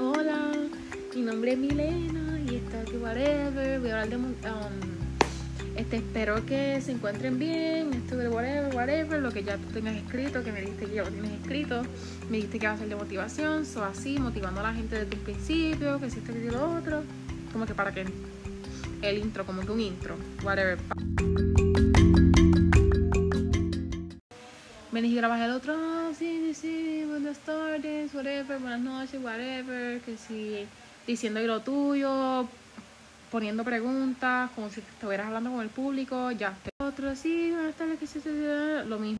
hola, mi nombre es Milena y está aquí whatever. Voy a hablar de um, este, espero que se encuentren bien, esto de whatever, whatever, lo que ya tú tengas escrito, que me dijiste que ya lo tienes escrito, me dijiste que va a ser de motivación, so así, motivando a la gente desde el principio, que si esto y lo otro, como que para que el intro, como que un intro, whatever. Me dijiste grabar el otro, ah, sí, sí, sí, buenas tardes, whatever, buenas noches, whatever, que si diciendo lo tuyo, poniendo preguntas, como si estuvieras hablando con el público, ya. Otro, sí, buenas tardes, que sí, lo mismo.